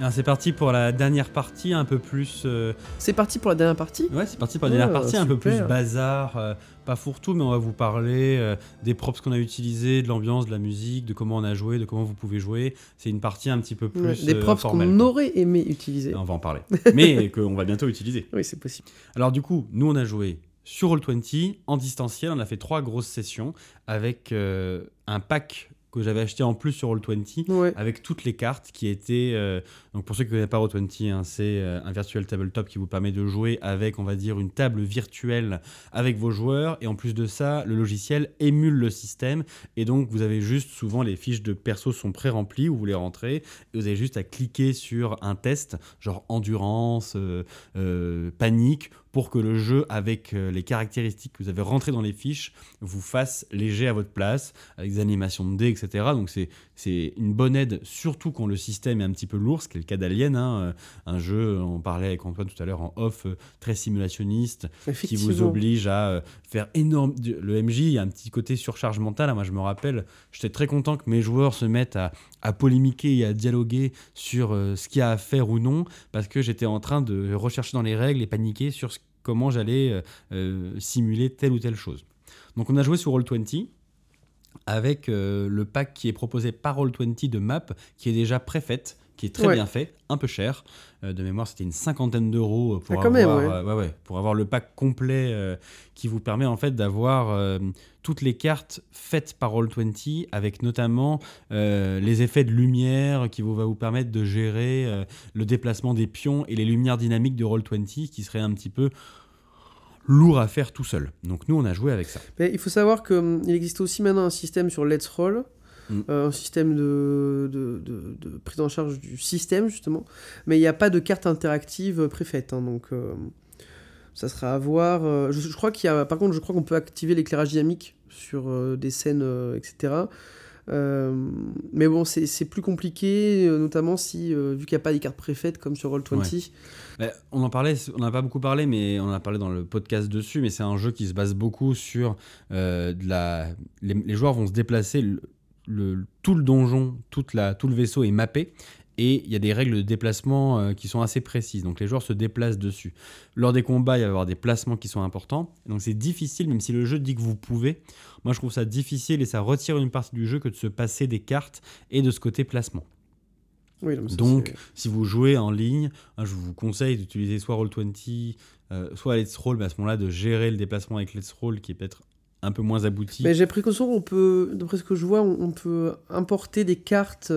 Alors, C'est parti pour la dernière partie, un peu plus. euh, C'est parti pour la dernière partie Ouais, c'est parti pour la dernière Ah, partie, un peu plus bazar, euh, pas fourre-tout, mais on va vous parler euh, des props qu'on a utilisés, de l'ambiance, de la musique, de comment on a joué, de comment vous pouvez jouer. C'est une partie un petit peu plus Ouais, Des props qu'on aurait aimé utiliser. On va en parler, mais qu'on va bientôt utiliser. Oui, c'est possible. Alors du coup, nous on a joué sur Roll20 en distanciel, on a fait trois grosses sessions avec un pack que j'avais acheté en plus sur Roll20 Ouais. avec toutes les cartes qui étaient. euh, donc pour ceux qui ne connaissent pas Roll20, hein, c'est euh, un virtual tabletop qui vous permet de jouer avec, on va dire, une table virtuelle avec vos joueurs. Et en plus de ça, le logiciel émule le système. Et donc vous avez juste, souvent les fiches de perso sont pré-remplies où vous les rentrez. Et vous avez juste à cliquer sur un test, genre endurance, euh, panique, pour que le jeu, avec euh, les caractéristiques que vous avez rentrées dans les fiches, vous fasse léger à votre place, avec des animations de dés, etc. Donc c'est c'est une bonne aide, surtout quand le système est un petit peu lourd, ce qui est le cas d'Alien. hein. Euh, Un jeu, on parlait avec Antoine tout à l'heure en off, euh, très simulationniste, qui vous oblige à faire énorme. Le MJ, il y a un petit côté surcharge mentale. Moi, je me rappelle, j'étais très content que mes joueurs se mettent à, à polémiquer et à dialoguer sur ce qu'il y a à faire ou non, parce que j'étais en train de rechercher dans les règles et paniquer sur ce- comment j'allais euh, euh, simuler telle ou telle chose. Donc, on a joué sur Roll20 avec euh, le pack qui est proposé par Roll20 de map, qui est déjà préfaite, qui est très Ouais. bien fait, un peu cher. Euh, de mémoire, c'était une cinquantaine d'euros pour, Ah, même, avoir, ouais. ouais, ouais, pour avoir le pack complet qui vous permet en fait d'avoir toutes les cartes faites par Roll20 avec notamment euh, les effets de lumière qui vous, va vous permettre de gérer euh, le déplacement des pions et les lumières dynamiques de Roll20 qui seraient un petit peu lourd à faire tout seul. Donc nous on a joué avec ça. Mais il faut savoir qu'il existe aussi maintenant un système sur Let's Roll, Mm. euh, un système de, de, de- de prise en charge du système, justement, mais il n'y a pas de carte interactive préfaite. hein, donc, euh, ça sera à voir. euh, je, je crois qu'il y a, par contre, je crois qu'on peut activer l'éclairage dynamique sur des scènes, etc. Euh, mais bon, c'est plus compliqué, euh, notamment si, euh, vu qu'il n'y a pas des cartes préfaites comme sur Roll20. Bah, on en parlait, on n'a pas beaucoup parlé, mais on en a parlé dans le podcast dessus. Mais c'est un jeu qui se base beaucoup sur de la. Les, joueurs vont se déplacer. Le- tout le donjon, toute la, tout le vaisseau est mappé. Et il y a des règles de déplacement euh, qui sont assez précises. Donc les joueurs se déplacent dessus. Lors des combats, il va y avoir des placements qui sont importants. Donc c'est difficile, même si le jeu dit que vous pouvez. Moi, je trouve ça difficile et ça retire une partie du jeu que de se passer des cartes et de ce côté placement. Oui, non, mais ça, Donc, si vous jouez en ligne, hein, je vous conseille d'utiliser soit Roll20, euh, soit Let's Roll, mais à ce moment-là, de gérer le déplacement avec Let's Roll qui est peut-être un peu moins abouti. Mais j'ai pris conscience qu'on peut, d'après ce que je vois, on, on peut importer des cartes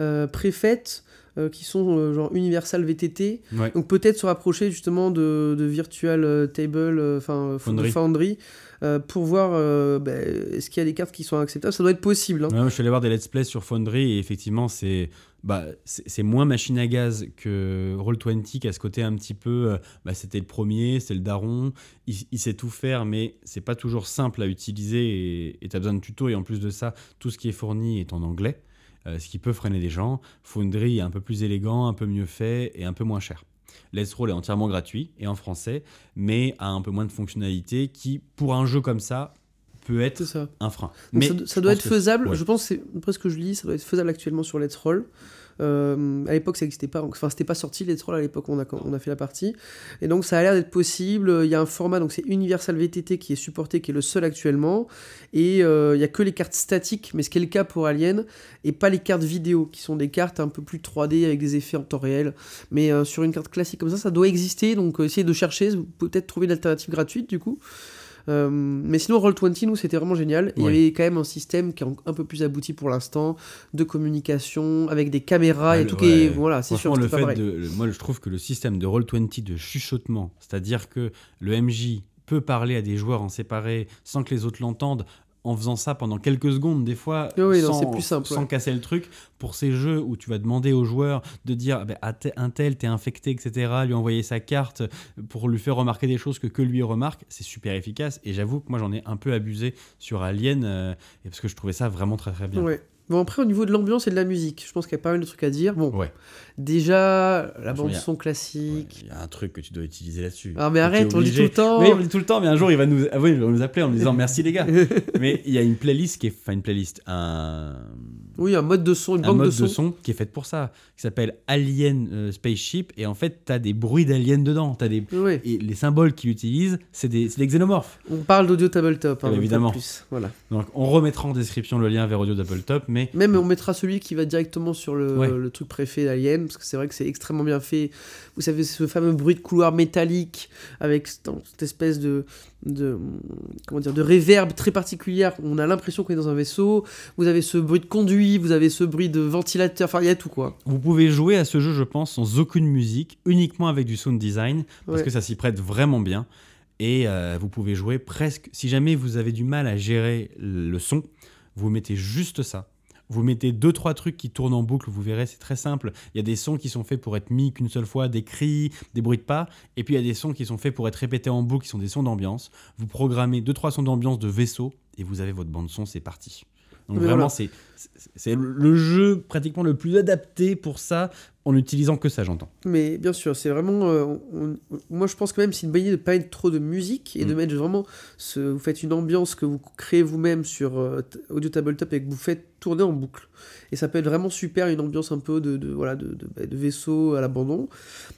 euh, préfaites euh, qui sont euh, genre Universal VTT. Ouais. Donc peut-être se rapprocher justement de, de Virtual Table, euh, enfin Foundry. Foundry, euh, pour voir euh, bah, est-ce qu'il y a des cartes qui sont acceptables. Ça doit être possible. hein. Je suis allé voir des let's play sur Foundry et effectivement, c'est bah, moins machine à gaz que Roll20 qui a ce côté un petit peu. euh, bah, c'était le premier, c'est le daron, il, sait tout faire, mais c'est pas toujours simple à utiliser et tu as besoin de tuto. Et en plus de ça, tout ce qui est fourni est en anglais, ce qui peut freiner des gens. Foundry est un peu plus élégant, un peu mieux fait et un peu moins cher. Let's Roll est entièrement gratuit et en français, mais a un peu moins de fonctionnalités qui, pour un jeu comme ça, peut être ça. un frein. Donc mais ça, doit être que- faisable. ouais. Je pense, c'est après ce que je lis, ça doit être faisable actuellement sur Let's Roll. Euh, à l'époque, ça n'existait pas. Enfin, c'était pas sorti Let's Roll à l'époque on a, fait la partie. Et donc, ça a l'air d'être possible. Il y a un format, donc c'est Universal VTT qui est supporté, qui est le seul actuellement. Et euh, il y a que les cartes statiques, mais ce qui est le cas pour Alien, et pas les cartes vidéo, qui sont des cartes un peu plus 3D avec des effets en temps réel. Mais euh, sur une carte classique comme ça, ça doit exister. Donc, euh, essayez de chercher. Peut-être trouver une alternative gratuite du coup. Euh, mais sinon, Roll20, nous, c'était vraiment génial. Et Il Ouais. y avait quand même un système qui est un peu plus abouti pour l'instant, de communication, avec des caméras Ah, et le- tout ouais. Voilà, c'est sûr, le pas fait de, moi, je trouve que le système de Roll20 de chuchotement, c'est-à-dire que le MJ peut parler à des joueurs en séparé sans que les autres l'entendent, en faisant ça pendant quelques secondes, des fois, Oui, oui, non, sans, plus simple, sans ouais. casser le truc, pour ces jeux où tu vas demander aux joueurs de dire ah ben, à te- un tel, t'es infecté, etc., lui envoyer sa carte pour lui faire remarquer des choses que que lui remarque, c'est super efficace. Et j'avoue que moi, j'en ai un peu abusé sur Alien, euh, parce que je trouvais ça vraiment très très bien. Ouais. Bon, après, au niveau de l'ambiance et de la musique, je pense qu'il y a pas mal de trucs à dire. Bon, Ouais. déjà, la a- bande-son classique. Il y a un truc que tu dois utiliser là-dessus. Ah, mais arrête, on le dit tout le temps. Oui, on le dit tout le temps, mais un jour il va nous, ah oui, il va nous appeler en nous disant merci les gars. mais il y a une playlist qui est, enfin une playlist, un, Oui, un mode de son, une un banque mode de son. qui est faite pour ça, qui s'appelle Alien euh, Spaceship, et en fait, tu as des bruits d'aliens dedans. T'as des... Et les symboles qu'il utilise, c'est des, des xénomorphes. On parle d'audio tabletop, hein, Eh donc, évidemment. en Plus. Voilà. Donc, on remettra en description le lien vers Audio Tabletop, mais Même on mettra celui qui va directement sur le, Ouais. le truc préfet d'Alien, parce que c'est vrai que c'est extrêmement bien fait. Vous savez, ce fameux bruit de couloir métallique, avec cette cette espèce de, de, comment dire, de réverb très particulière. On a l'impression qu'on est dans un vaisseau. Vous avez ce bruit de vous avez ce bruit de ventilateur, enfin il y a tout quoi. vous pouvez jouer à ce jeu, je pense, sans aucune musique, uniquement avec du sound design, parce Ouais. que ça s'y prête vraiment bien. Et euh, vous pouvez jouer presque. Si jamais vous avez du mal à gérer le son, vous mettez juste ça. Vous mettez deux trois trucs qui tournent en boucle, vous verrez, c'est très simple. Il y a des sons qui sont faits pour être mis qu'une seule fois, des cris, des bruits de pas, et puis il y a des sons qui sont faits pour être répétés en boucle, qui sont des sons d'ambiance. Vous programmez deux trois sons d'ambiance de vaisseau et vous avez votre bande son, c'est parti. Donc Mais vraiment, voilà. c'est c'est- le jeu pratiquement le plus adapté pour ça, en n'utilisant que ça, j'entends. Mais bien sûr, c'est vraiment. euh, on- on- moi, je pense que même c'est une bonne idée de pas mettre trop de musique et de Mm. mettre vraiment. Ce, vous faites une ambiance que vous créez vous-même sur euh, Audio Tabletop et que vous faites tourner en boucle. Et ça peut être vraiment super, une ambiance un peu de, de, voilà, de, de, bah, de vaisseau à l'abandon.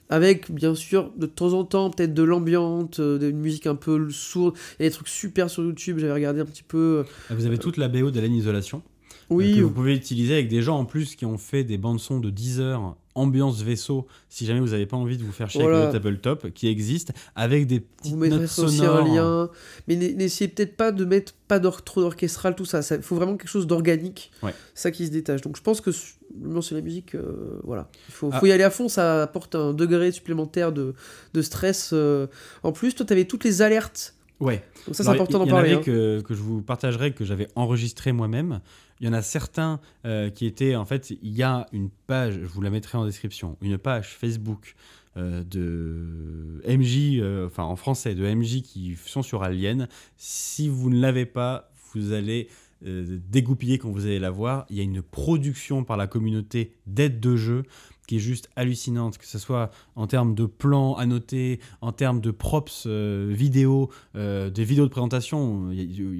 Avec, bien sûr, de temps en temps, peut-être de l'ambiance, euh, d'une musique un peu sourde. Il y a des trucs super sur YouTube, j'avais regardé un petit peu. euh, Vous avez toute la BO d'Alien Isolation. Oui, que vous pouvez utiliser avec des gens en plus qui ont fait des bandes son de 10 heures ambiance vaisseau si jamais vous n'avez pas envie de vous faire chier Voilà. avec le tabletop qui existe avec des petites Vous notes ça aussi sonores un lien. Mais n'essayez peut-être pas de mettre pas trop d'orchestral, tout ça. Il faut vraiment quelque chose d'organique. Ouais. Ça qui se détache. Donc je pense que et la musique, euh, voilà. Il faut, Ah. faut y aller à fond. Ça apporte un degré supplémentaire de, de stress. euh. En plus, toi, tu avais toutes les alertes. Ouais Donc ça, c'est important il d'en y en parler. avait hein. que, que je vous partagerai que j'avais enregistré moi-même il y en a certains euh, qui étaient en fait il y a une page je vous la mettrai en description une page Facebook euh, de MJ euh, enfin en français de MJ qui sont sur Alien si vous ne l'avez pas vous allez dégoupiller quand vous allez la voir il y a une production par la communauté d'aide de jeu qui est juste hallucinante, que ce soit en termes de plans annotés, en termes de props euh, vidéo, euh, des vidéos de présentation.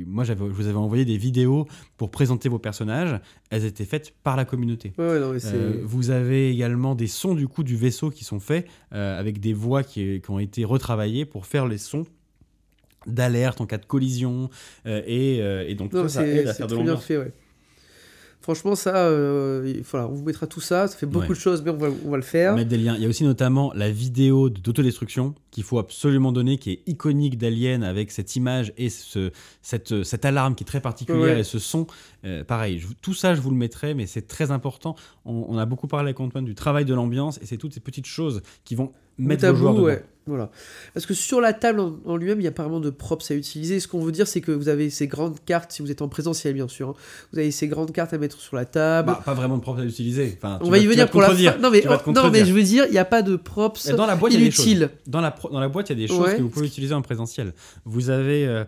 Moi, je vous avais envoyé des vidéos pour présenter vos personnages. Elles étaient faites par la communauté. Ouais, non. Euh, vous avez également des sons du coup du vaisseau qui sont faits euh, avec des voix qui, qui ont été retravaillées pour faire les sons d'alerte en cas de collision et, et donc Non, ça, ça c'est aide à faire de l'ambiance. Franchement, ça, euh, il- voilà, on vous mettra tout ça. Ça fait beaucoup Ouais. de choses, mais on va, on va le faire. mettre des liens. Il y a aussi notamment la vidéo de- d'autodestruction qu'il faut absolument donner, qui est iconique d'Alien avec cette image et ce, cette, cette alarme qui est très particulière Ouais. et ce son. Euh, pareil, je- tout ça je vous le mettrai, mais c'est très important. On, on a beaucoup parlé avec Antoine du travail de l'ambiance et c'est toutes ces petites choses qui vont mettre à bout, ouais. Voilà. Parce que sur la table en, en lui-même, il y a apparemment de props à utiliser. Ce qu'on veut dire, c'est que vous avez ces grandes cartes, si vous êtes en présentiel, bien sûr. hein. Vous avez ces grandes cartes à mettre sur la table. Bah, pas vraiment de propre à utiliser. Enfin, on va y venir te pour la fin. Non mais, non, je veux dire, il n'y a pas de props Dans la boîte, inutiles. Dans la, dans la boîte, il y a des choses Ouais. que vous pouvez utiliser en présentiel. Vous avez euh,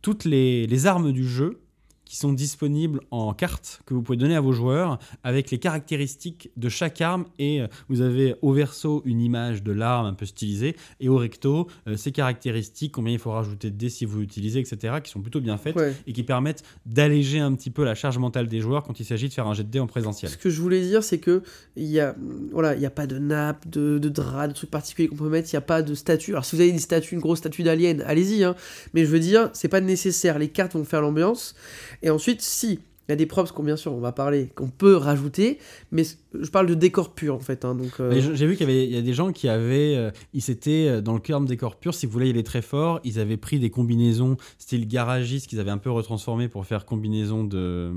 toutes les, les armes du jeu qui sont disponibles en carte que vous pouvez donner à vos joueurs avec les caractéristiques de chaque arme et euh, vous avez au verso une image de l'arme un peu stylisée et au recto euh, ses caractéristiques, combien il faut rajouter de dés si vous l'utilisez, etc. qui sont plutôt bien faites Ouais. et qui permettent d'alléger un petit peu la charge mentale des joueurs quand il s'agit de faire un jet de dés en présentiel. Ce que je voulais dire, c'est que il y a, voilà, il y a pas de nappe, de, de drap, de trucs particuliers qu'on peut mettre. Il n'y a pas de statue. Alors si vous avez une statue, une grosse statue d'alien, allez-y. Hein. Mais je veux dire, c'est pas nécessaire. Les cartes vont faire l'ambiance. Et ensuite, si il y a des props qu'on bien sûr on va parler, qu'on peut rajouter, mais je parle de décor pur en fait. hein, donc euh, J'ai vu qu'il y avait il a des gens qui avaient, euh, ils s'étaient euh, dans le terme décor pur. Si vous voulez y aller très fort, ils avaient pris des combinaisons style garagiste qu'ils avaient un peu retransformé pour faire combinaison de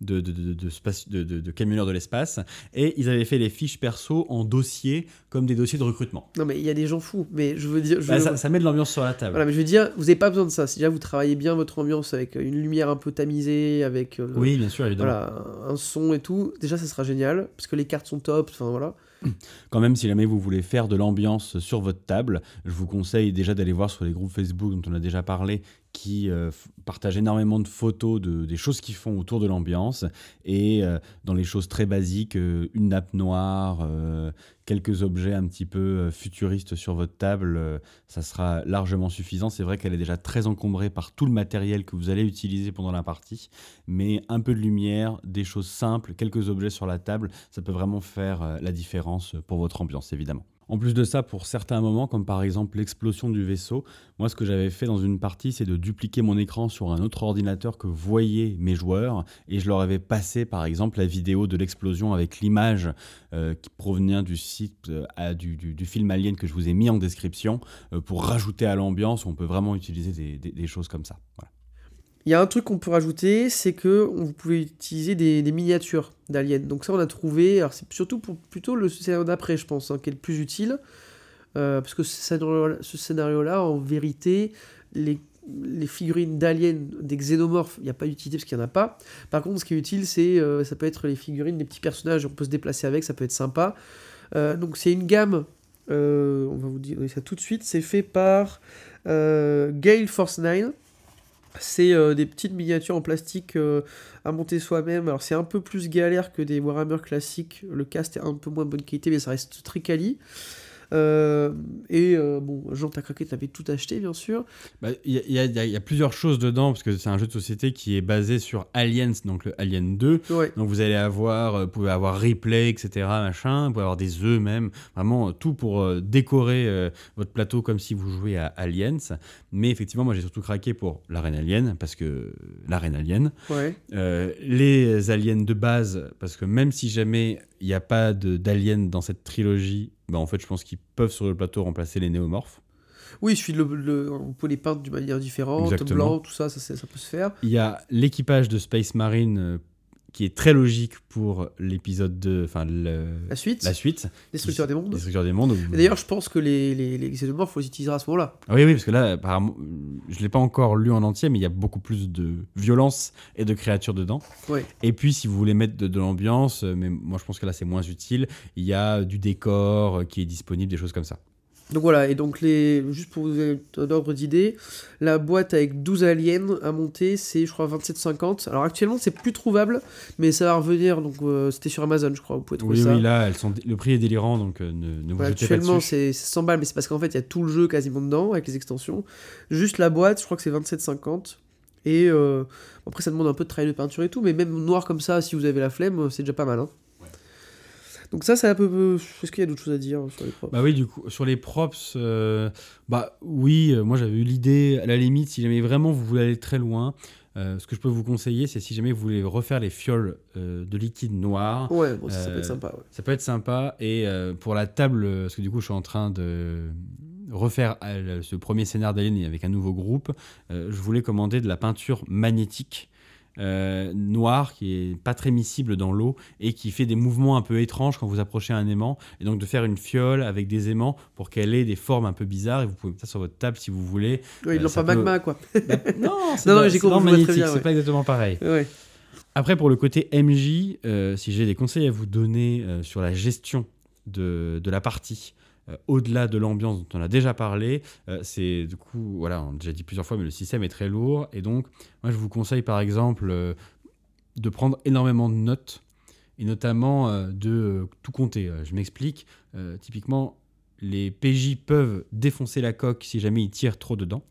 de, de, de, space- camionneurs de l'espace, et ils avaient fait les fiches perso en dossier comme des dossiers de recrutement. non mais il y a des gens fous. Mais je veux dire, je Bah, veux- ça, ça met de l'ambiance sur la table. Voilà, mais je veux dire, vous n'avez pas besoin de ça. Si déjà vous travaillez bien votre ambiance avec une lumière un peu tamisée, avec euh, Oui, bien sûr, évidemment. voilà, un son et tout, déjà ça sera génial, parce que les cartes sont top, enfin voilà. Quand même, si jamais vous voulez faire de l'ambiance sur votre table, je vous conseille déjà d'aller voir sur les groupes Facebook dont on a déjà parlé, qui euh, partagent énormément de photos de, des choses qu'ils font autour de l'ambiance. Et euh, dans les choses très basiques, euh, une nappe noire, euh, quelques objets un petit peu futuristes sur votre table, ça sera largement suffisant. C'est vrai qu'elle est déjà très encombrée par tout le matériel que vous allez utiliser pendant la partie, mais un peu de lumière, des choses simples, quelques objets sur la table, ça peut vraiment faire la différence pour votre ambiance, évidemment. En plus de ça, pour certains moments, comme par exemple l'explosion du vaisseau, moi ce que j'avais fait dans une partie, c'est de dupliquer mon écran sur un autre ordinateur que voyaient mes joueurs, et je leur avais passé par exemple la vidéo de l'explosion avec l'image euh, qui provenait du site, euh, du, film Alien que je vous ai mis en description, euh, pour rajouter à l'ambiance, on peut vraiment utiliser des, des- des choses comme ça. Voilà. Il y a un truc qu'on peut rajouter, c'est que vous pouvez utiliser des, miniatures d'aliens. Donc ça, on a trouvé. Alors c'est surtout pour plutôt le scénario d'après, je pense, hein, qui est le plus utile, Euh, parce que ce scénario- ce scénario-là, en vérité, les figurines d'aliens, des xénomorphes, il n'y a pas d'utilité parce qu'il n'y en a pas. Par contre, ce qui est utile, c'est euh, ça peut être les figurines, des petits personnages, on peut se déplacer avec, ça peut être sympa. Euh, donc c'est une gamme, euh, on va vous dire ça tout de suite, c'est fait par Gale Force 9. C'est euh, des petites miniatures en plastique euh, à monter soi-même. Alors c'est un peu plus galère que des Warhammer classiques. Le cast est un peu moins bonne qualité, mais ça reste très quali. Euh, et euh, bon, Jean, t'as craqué, t'avais tout acheté, bien sûr. Bah, Il y, a- il y a- y a- il y a plusieurs choses dedans, parce que c'est un jeu de société qui est basé sur Aliens, donc le Alien 2. Ouais. Donc vous allez avoir, euh, vous pouvez avoir replay, etc. Machin, vous pouvez avoir des œufs même, vraiment tout pour décorer votre plateau comme si vous jouiez à Aliens. Mais effectivement, moi j'ai surtout craqué pour l'arène Alien, parce que l'arène Alien, Ouais. Euh, les aliens de base, parce que même si jamais il n'y a pas d'aliens dans cette trilogie, bah en fait je pense qu'ils peuvent sur le plateau remplacer les néomorphes. Oui, suffit de le, le- on peut les peindre d'une manière différente, Exactement. blanc, tout ça, ça, ça peut se faire. Il y a l'équipage de Space Marine euh, qui est très logique pour l'épisode 2, enfin La suite, la suite, Destructeur des mondes. Destructeur des mondes. D'ailleurs, je pense que les, les, les xénomorphes, on les utilisera à ce moment-là. Ah oui, oui, parce que là, apparemment, je ne l'ai pas encore lu en entier, mais il y a beaucoup plus de violence et de créatures dedans. Ouais. Et puis, si vous voulez mettre de, de l'ambiance, euh, mais moi je pense que là c'est moins utile, il y a du décor euh, qui est disponible, des choses comme ça. Donc voilà, et donc les, juste pour vous donner un ordre d'idée, la boîte avec 12 aliens à monter, c'est je crois 27,50. Alors actuellement c'est plus trouvable, mais ça va revenir, donc euh, c'était sur Amazon je crois, vous pouvez trouver Oui, ça. oui, là, elles sont, le prix est délirant, donc euh, ne, ne vous Voilà, jetez pas actuellement c'est 100 balles, mais c'est parce qu'en fait il y a tout le jeu quasiment dedans avec les extensions. Juste la boîte, je crois que c'est 27,50. Et euh, après ça demande un peu de travail de peinture et tout, mais même noir comme ça, si vous avez la flemme, c'est déjà pas mal. hein. Donc ça c'est un peu... Est-ce qu'il y a d'autres choses à dire sur les props? Bah oui, du coup, sur les props, euh, bah oui, euh, moi j'avais eu l'idée, à la limite, si jamais vraiment vous voulez aller très loin, euh, ce que je peux vous conseiller, c'est si jamais vous voulez refaire les fioles euh, de liquide noir, Ouais, bon, ça, ça peut être sympa. ouais. ça peut être sympa. Et pour la table, parce que du coup, je suis en train de refaire ce premier scénario d'Alien avec un nouveau groupe, je voulais commander de la peinture magnétique. Euh, noire qui est pas très miscible dans l'eau et qui fait des mouvements un peu étranges quand vous approchez un aimant. Et donc de faire une fiole avec des aimants pour qu'elle ait des formes un peu bizarres. Et vous pouvez mettre ça sur votre table si vous voulez. Ouais, ils euh, l'ont pas peut- magma quoi. Bah, non c'est Non, j'ai compris, magnétique c'est pas exactement pareil. Ouais. après, pour le côté MJ, euh, si j'ai des conseils à vous donner euh, sur la gestion de, de la partie, euh, au-delà de l'ambiance dont on a déjà parlé, euh, c'est du coup, voilà, on a déjà dit plusieurs fois, mais le système est très lourd. Et donc, moi, je vous conseille par exemple euh, de prendre énormément de notes, et notamment de tout compter. Je m'explique. Typiquement, les PJ peuvent défoncer la coque si jamais ils tirent trop dedans.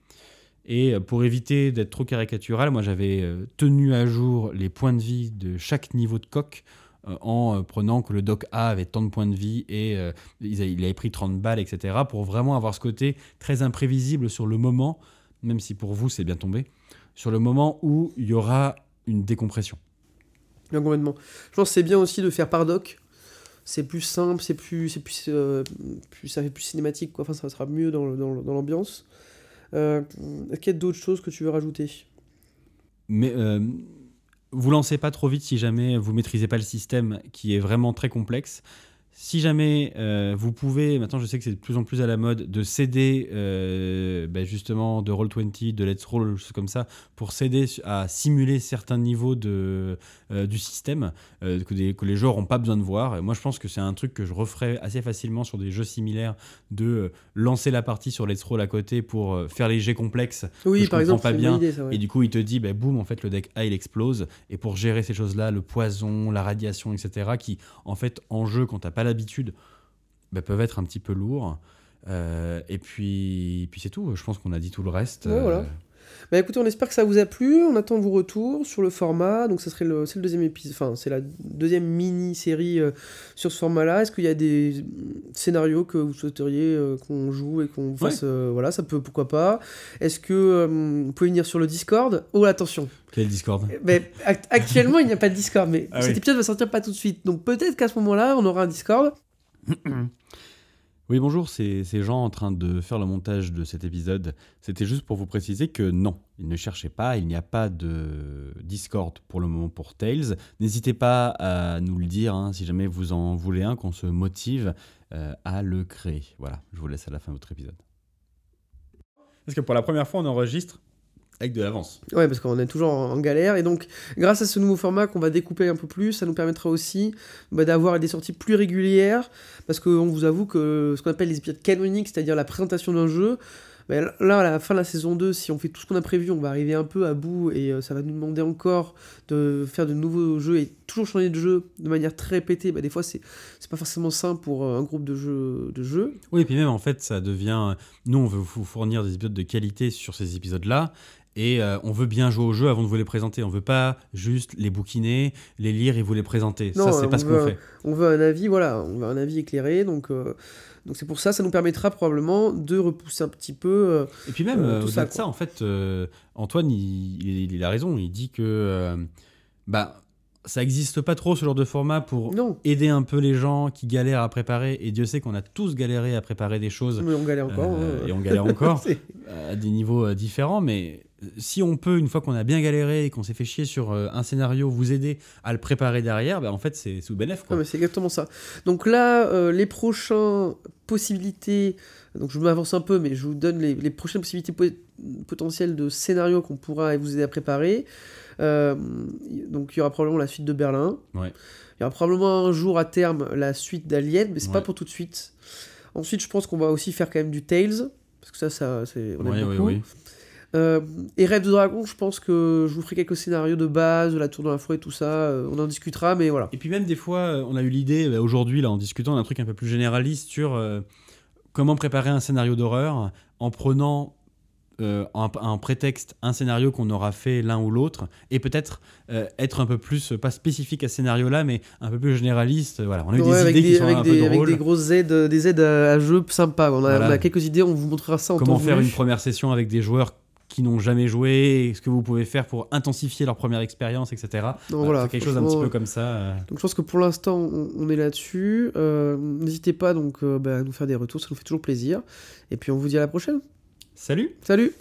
Et pour éviter d'être trop caricatural, moi j'avais tenu à jour les points de vie de chaque niveau de coque en euh, prenant que le doc A avait tant de points de vie et euh, il avait pris 30 balles, etc. Pour vraiment avoir ce côté très imprévisible sur le moment, même si pour vous c'est bien tombé, sur le moment où il y aura une décompression. Bien complètement. Je pense que c'est bien aussi de faire par doc. C'est plus simple, c'est plus, c'est plus, euh, plus- ça fait plus cinématique, quoi. Enfin, ça sera mieux dans, dans, l'ambiance. Euh, Est-ce qu'il y a d'autres choses que tu veux rajouter? Mais euh, vous lancez pas trop vite si jamais vous maîtrisez pas le système qui est vraiment très complexe. Si jamais euh, vous pouvez, maintenant je sais que c'est de plus en plus à la mode, de céder euh, ben justement de Roll20, de Let's Roll, choses comme ça, pour s'aider à simuler certains niveaux de, euh, du système que, des- que les joueurs n'ont pas besoin de voir. Et moi je pense que c'est un truc que je referais assez facilement sur des jeux similaires, de lancer la partie sur Let's Roll à côté pour faire les jets complexes. Oui, je par exemple, pas bien. bonne idée, ça, ouais. Et du coup, il te dit, bah, boum, en fait, le deck A, il explose. Et pour gérer ces choses-là, le poison, la radiation, etc., qui, en fait, en jeu, quand t'as pas l'habitude, bah, peuvent être un petit peu lourds. Euh, et puis, puis c'est tout. Je pense qu'on a dit tout le reste. Ouais, voilà. Bah écoutez, on espère que ça vous a plu. On attend vos retours sur le format. Donc, ça serait le, c'est le deuxième épisode, enfin, c'est la deuxième mini-série euh, sur ce format-là. Est-ce qu'il y a des scénarios que vous souhaiteriez euh, qu'on joue et qu'on fasse euh, Voilà, ça peut, pourquoi pas. Est-ce que vous pouvez venir sur le Discord? Oh, attention Quel Discord? Mais act- actuellement, il n'y a pas de Discord, mais Ah cet oui. épisode va sortir pas tout de suite. Donc, peut-être qu'à ce moment-là, on aura un Discord. Oui, bonjour, c'est Jean en train de faire le montage de cet épisode. C'était juste pour vous préciser que non, il ne cherchait pas, il n'y a pas de Discord pour le moment pour Tails. N'hésitez pas à nous le dire hein, si jamais vous en voulez un, qu'on se motive euh, à le créer. Voilà, je vous laisse à la fin de votre épisode. Parce que pour la première fois, on enregistre avec de l'avance. Ouais, parce qu'on est toujours en, en galère. Et donc, grâce à ce nouveau format qu'on va découper un peu plus, ça nous permettra aussi bah, d'avoir des sorties plus régulières. Parce qu'on vous avoue que ce qu'on appelle les épisodes canoniques, c'est-à-dire la présentation d'un jeu, bah, là, à la fin de la saison 2, si on fait tout ce qu'on a prévu, on va arriver un peu à bout et euh, ça va nous demander encore de faire de nouveaux jeux et toujours changer de jeu de manière très répétée. Bah, des fois, c'est c'est pas forcément simple pour euh, un groupe de jeux. De jeux. Oui, et puis même en fait, ça devient. Nous, on veut vous fournir des épisodes de qualité sur ces épisodes-là. Et euh, on veut bien jouer au jeu avant de vous les présenter. On veut pas juste les bouquiner, les lire et vous les présenter. Non, ça, c'est pas ce qu'on fait. on veut un avis, voilà, on veut un avis éclairé, donc euh, donc c'est pour ça, ça nous permettra probablement de repousser un petit peu. euh, Et puis même, tout au-delà ça, en fait, Antoine, il, il- il a raison. Il dit que bah, ça existe pas trop ce genre de format pour Non, aider un peu les gens qui galèrent à préparer. Et Dieu sait qu'on a tous galéré à préparer des choses. mais on galère encore. euh, hein. et on galère encore à des niveaux différents. Mais si on peut, une fois qu'on a bien galéré et qu'on s'est fait chier sur euh, un scénario, vous aider à le préparer derrière, bah, en fait, c'est sous bénéf. Quoi. mais c'est exactement ça. Donc là, euh, les prochaines possibilités, donc je m'avance un peu, mais je vous donne les, les prochaines possibilités po- potentielles de scénarios qu'on pourra vous aider à préparer. Euh, donc il y aura probablement la suite de Berlin. Ouais. Il y aura probablement un jour à terme la suite d'Alien, mais c'est pas Ouais. pour tout de suite. Ensuite, je pense qu'on va aussi faire quand même du Tales, parce que ça, ça c'est, on aime ouais, beaucoup. Euh, et Rêve de Dragon, je pense que je vous ferai quelques scénarios de base, de la tour dans la forêt, tout ça. euh, on en discutera, mais voilà. Et puis même des fois, euh, on a eu l'idée, bah, aujourd'hui, là, en discutant d'un truc un peu plus généraliste sur euh, comment préparer un scénario d'horreur en prenant euh, en, en prétexte un scénario qu'on aura fait l'un ou l'autre, et peut-être euh, être un peu plus, pas spécifique à ce scénario-là, mais un peu plus généraliste. Voilà, on a eu Ouais, des avec idées des, qui sont avec un des- peu avec drôles. des grosses aides, des aides à, à jeu sympas. On a, Voilà. on a quelques idées, on vous montrera ça en Comment temps faire voulu. une première session avec des joueurs qui n'ont jamais joué, ce que vous pouvez faire pour intensifier leur première expérience, etc. Donc Voilà, quelque chose un petit peu comme ça. euh. Donc je pense que pour l'instant, on, on est là-dessus. Euh, N'hésitez pas donc euh, bah, à nous faire des retours, ça nous fait toujours plaisir. Et puis on vous dit à la prochaine. Salut Salut